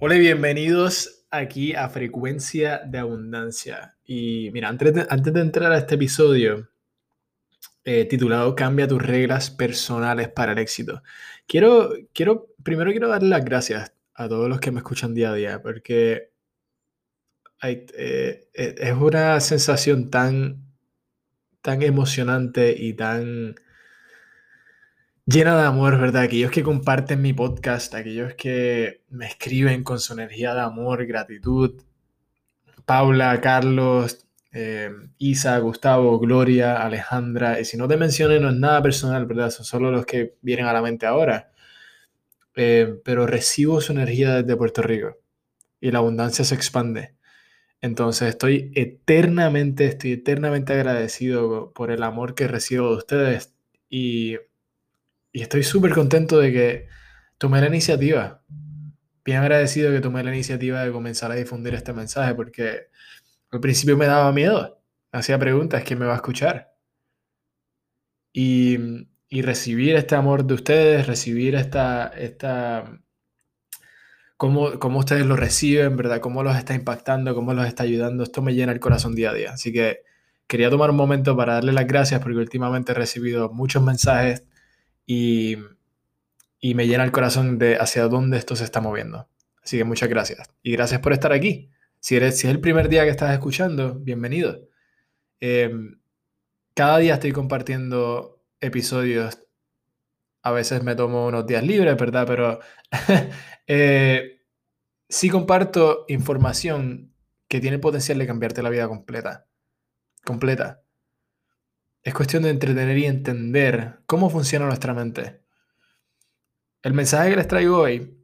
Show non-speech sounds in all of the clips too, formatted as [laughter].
Hola y bienvenidos aquí a Frecuencia de Abundancia. Y mira, antes de, antes de entrar a este episodio eh, titulado Cambia tus reglas personales para el éxito, quiero, quiero, primero quiero darle las gracias a todos los que me escuchan día a día, porque eh, es una sensación tan, tan emocionante y tan llena de amor, ¿verdad? Aquellos que comparten mi podcast, aquellos que me escriben con su energía de amor, gratitud. Paula, Carlos, eh, Isa, Gustavo, Gloria, Alejandra. Y si no te mencioné, no es nada personal, ¿verdad? Son solo los que vienen a la mente ahora. Eh, pero recibo su energía desde Puerto Rico y la abundancia se expande. Entonces estoy eternamente, estoy eternamente agradecido por el amor que recibo de ustedes y y estoy súper contento de que tomé la iniciativa. Bien agradecido que tomé la iniciativa de comenzar a difundir este mensaje porque al principio me daba miedo. Hacía preguntas, ¿quién me va a escuchar? Y, y recibir este amor de ustedes, recibir esta, esta cómo, cómo, ustedes lo reciben, ¿verdad? Cómo los está impactando, cómo los está ayudando. Esto me llena el corazón día a día. Así que quería tomar un momento para darle las gracias porque últimamente he recibido muchos mensajes y, me llena el corazón de hacia dónde esto se está moviendo. Así que muchas gracias. Y gracias por estar aquí. Si, eres, si es el primer día que estás escuchando, bienvenido. Em, cada día estoy compartiendo episodios. A veces me tomo unos días libres, ¿verdad? Pero [laughs] eh, sí comparto información que tiene el potencial de cambiarte la vida completa. Completa. Es cuestión de entretener y entender cómo funciona nuestra mente. El mensaje que les traigo hoy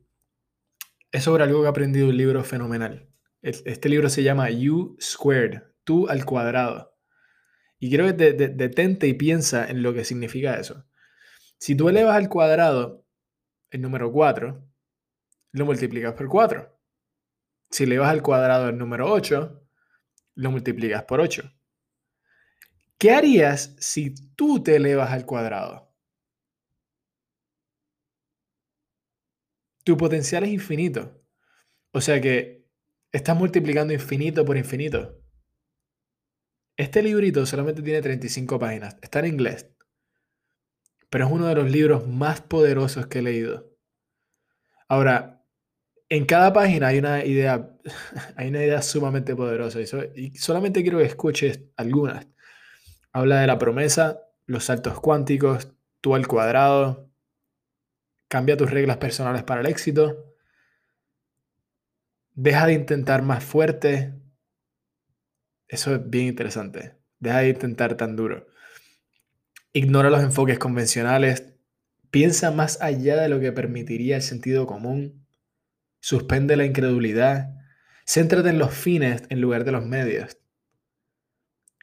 es sobre algo que he aprendido en un libro fenomenal. Este libro se llama You Squared, tú al cuadrado. Y quiero que te, detente y piensa en lo que significa eso. Si tú elevas al cuadrado el número 4, lo multiplicas por 4. Si elevas al cuadrado el número 8, lo multiplicas por 8. ¿Qué harías si tú te elevas al cuadrado? Tu potencial es infinito. O sea que estás multiplicando infinito por infinito. Este librito solamente tiene 35 páginas. Está en inglés. Pero es uno de los libros más poderosos que he leído. Ahora, en cada página hay una idea, [laughs] hay una idea sumamente poderosa. Y, solamente quiero que escuches algunas. Habla de la promesa, los saltos cuánticos, tú al cuadrado, cambia tus reglas personales para el éxito, deja de intentar más fuerte. Eso es bien interesante. Deja de intentar tan duro. Ignora los enfoques convencionales. Piensa más allá de lo que permitiría el sentido común. Suspende la incredulidad. Céntrate en los fines en lugar de los medios.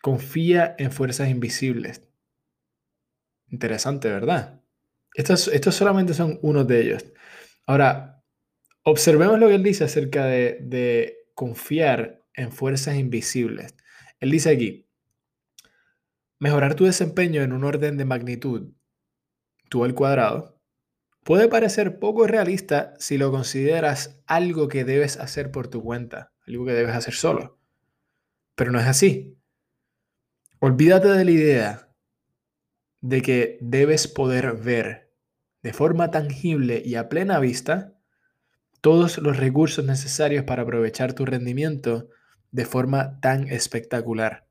Confía en fuerzas invisibles. Interesante, ¿verdad? Estos, estos solamente son unos de ellos. Ahora, observemos lo que él dice acerca de, de confiar en fuerzas invisibles. Él dice aquí, mejorar tu desempeño en un orden de magnitud, tú al cuadrado, puede parecer poco realista si lo consideras algo que debes hacer por tu cuenta, algo que debes hacer solo. Pero no es así. Olvídate de la idea de que debes poder ver de forma tangible y a plena vista todos los recursos necesarios para aprovechar tu rendimiento de forma tan espectacular.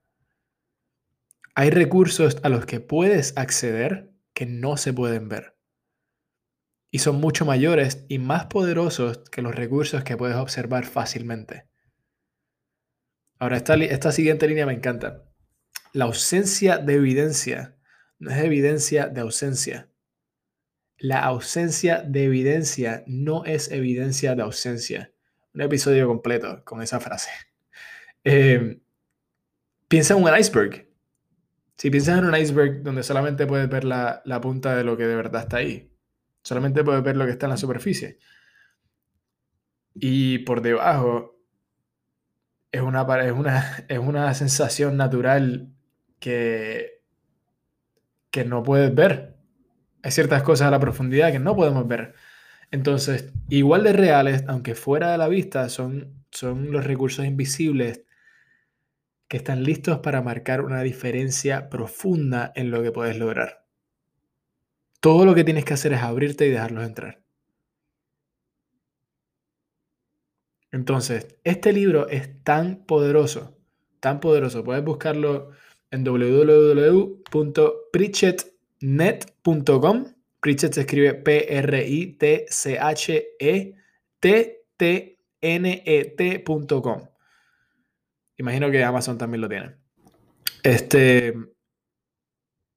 Hay recursos a los que puedes acceder que no se pueden ver. Y son mucho mayores y más poderosos que los recursos que puedes observar fácilmente. Ahora, esta, esta siguiente línea me encanta. La ausencia de evidencia no es evidencia de ausencia. La ausencia de evidencia no es evidencia de ausencia. Un episodio completo con esa frase. Em, piensa en un iceberg. Si piensas en un iceberg donde solamente puedes ver la, la, punta de lo que de verdad está ahí, solamente puedes ver lo que está en la superficie. Y por debajo es una, es una, [laughs] es una sensación natural que, que no puedes ver. Hay ciertas cosas a la profundidad que no podemos ver. Entonces, igual de reales, aunque fuera de la vista, son, son los recursos invisibles que están listos para marcar una diferencia profunda en lo que puedes lograr. Todo lo que tienes que hacer es abrirte y dejarlos entrar. Entonces, este libro es tan poderoso, tan poderoso. Puedes buscarlo en www.pritchettnet.com. Pritchett se escribe P-R-I-T-C-H-E-T-T-N-E-T.com. Imagino que Amazon también lo tiene. Este.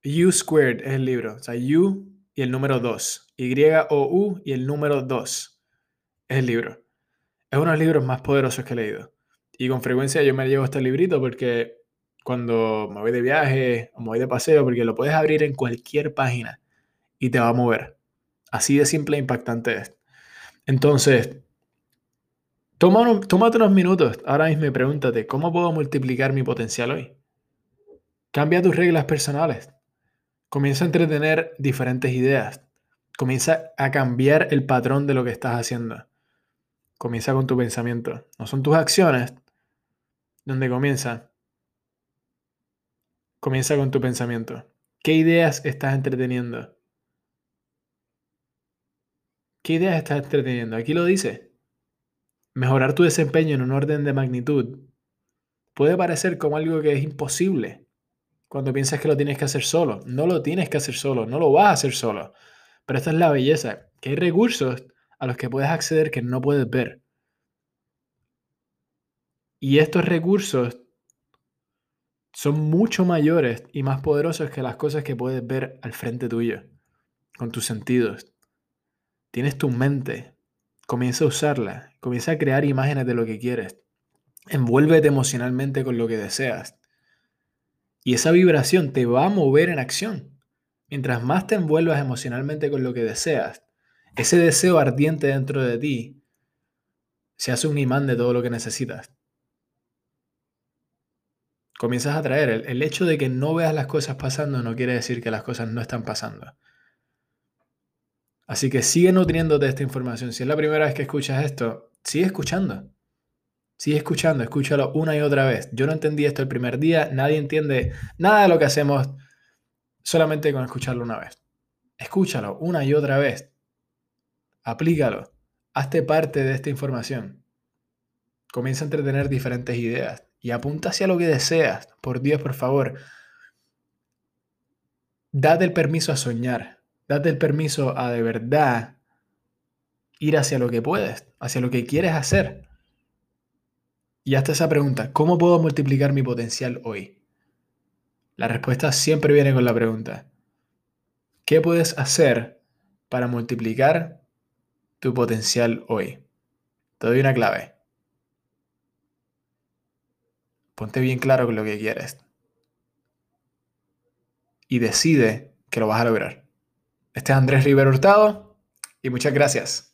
U squared es el libro. O sea, U y el número 2. Y-O-U y el número 2 es el libro. Es uno de los libros más poderosos que he leído. Y con frecuencia yo me llevo este librito porque cuando me voy de viaje o me voy de paseo, porque lo puedes abrir en cualquier página y te va a mover. Así de simple e impactante es. Entonces, toma, tómate unos minutos ahora mismo pregúntate, ¿cómo puedo multiplicar mi potencial hoy? Cambia tus reglas personales. Comienza a entretener diferentes ideas. Comienza a cambiar el patrón de lo que estás haciendo. Comienza con tu pensamiento. No son tus acciones donde comienza. Comienza con tu pensamiento. ¿Qué ideas estás entreteniendo? ¿Qué ideas estás entreteniendo? Aquí lo dice. Mejorar tu desempeño en un orden de magnitud puede parecer como algo que es imposible cuando piensas que lo tienes que hacer solo. No lo tienes que hacer solo, no lo vas a hacer solo. Pero esta es la belleza, que hay recursos a los que puedes acceder que no puedes ver. Y estos recursos son mucho mayores y más poderosos que las cosas que puedes ver al frente tuyo, con tus sentidos. Tienes tu mente, comienza a usarla, comienza a crear imágenes de lo que quieres, envuélvete emocionalmente con lo que deseas. Y esa vibración te va a mover en acción. Mientras más te envuelvas emocionalmente con lo que deseas, ese deseo ardiente dentro de ti se hace un imán de todo lo que necesitas comienzas a traer. El, hecho de que no veas las cosas pasando no quiere decir que las cosas no están pasando. Así que sigue nutriéndote de esta información. Si es la primera vez que escuchas esto, sigue escuchando. Sigue escuchando, escúchalo una y otra vez. Yo no entendí esto el primer día, nadie entiende nada de lo que hacemos solamente con escucharlo una vez. Escúchalo una y otra vez. Aplícalo. Hazte parte de esta información. Comienza a entretener diferentes ideas y apunta hacia lo que deseas. Por Dios, por favor. Date el permiso a soñar. Date el permiso a de verdad ir hacia lo que puedes, hacia lo que quieres hacer. Y hasta esa pregunta, ¿cómo puedo multiplicar mi potencial hoy? La respuesta siempre viene con la pregunta, ¿qué puedes hacer para multiplicar tu potencial hoy? Te doy una clave. Ponte bien claro lo que quieres. Y decide que lo vas a lograr. Este es Andrés Rivero Hurtado y muchas gracias.